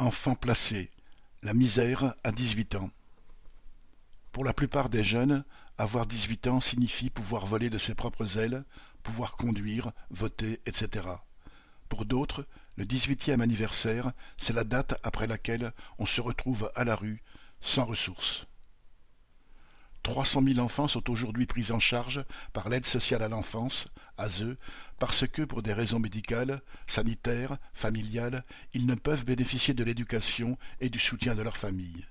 Enfants placés, la misère à dix-huit ans. Pour la plupart des jeunes, avoir dix-huit ans signifie pouvoir voler de ses propres ailes, pouvoir conduire, voter, etc. Pour d'autres, le dix-huitième anniversaire, c'est la date après laquelle on se retrouve à la rue, sans ressources. Trois cent mille enfants sont aujourd'hui pris en charge par l'aide sociale à l'enfance, ASE, parce que, pour des raisons médicales, sanitaires, familiales, ils ne peuvent bénéficier de l'éducation et du soutien de leur famille.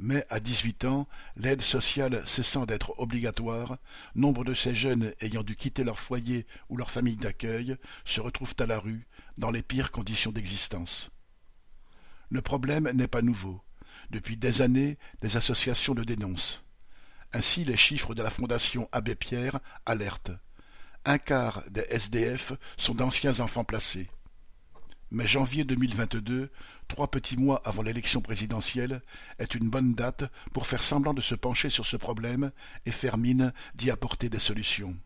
Mais à dix-huit ans, l'aide sociale cessant d'être obligatoire, nombre de ces jeunes ayant dû quitter leur foyer ou leur famille d'accueil se retrouvent à la rue, dans les pires conditions d'existence. Le problème n'est pas nouveau. Depuis des années, des associations le dénoncent. Ainsi les chiffres de la Fondation Abbé Pierre alertent. Un quart des SDF sont d'anciens enfants placés. Mais janvier 2022, trois petits mois avant l'élection présidentielle, est une bonne date pour faire semblant de se pencher sur ce problème et faire mine d'y apporter des solutions.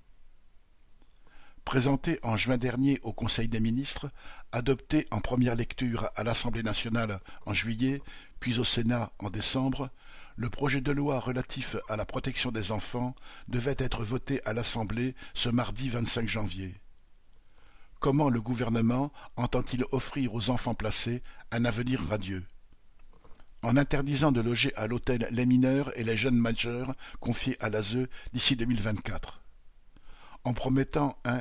Présenté en juin dernier au Conseil des ministres, adopté en première lecture à l'Assemblée nationale en juillet, puis au Sénat en décembre, le projet de loi relatif à la protection des enfants devait être voté à l'Assemblée ce mardi 25 janvier. Comment le gouvernement entend-il offrir aux enfants placés un avenir radieux? En interdisant de loger à l'hôtel les mineurs et les jeunes majeurs confiés à l'ASE d'ici 2024 en promettant un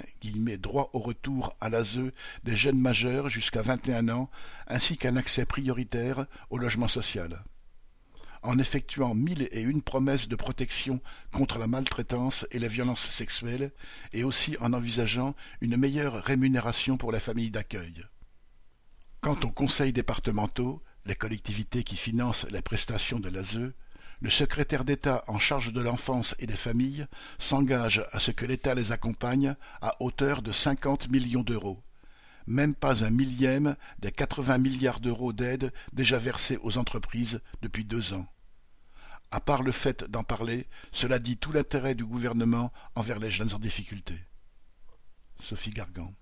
droit au retour à l'ASE des jeunes majeurs jusqu'à 21 ans ainsi qu'un accès prioritaire au logement social en effectuant mille et une promesses de protection contre la maltraitance et les violences sexuelles, et aussi en envisageant une meilleure rémunération pour les familles d'accueil. Quant aux conseils départementaux, les collectivités qui financent les prestations de l'ASE, le secrétaire d'État en charge de l'enfance et des familles s'engage à ce que l'État les accompagne à hauteur de cinquante millions d'euros même pas un millième des quatre-vingts milliards d'euros d'aide déjà versés aux entreprises depuis deux ans. À part le fait d'en parler, cela dit tout l'intérêt du gouvernement envers les jeunes en difficulté. Sophie Gargan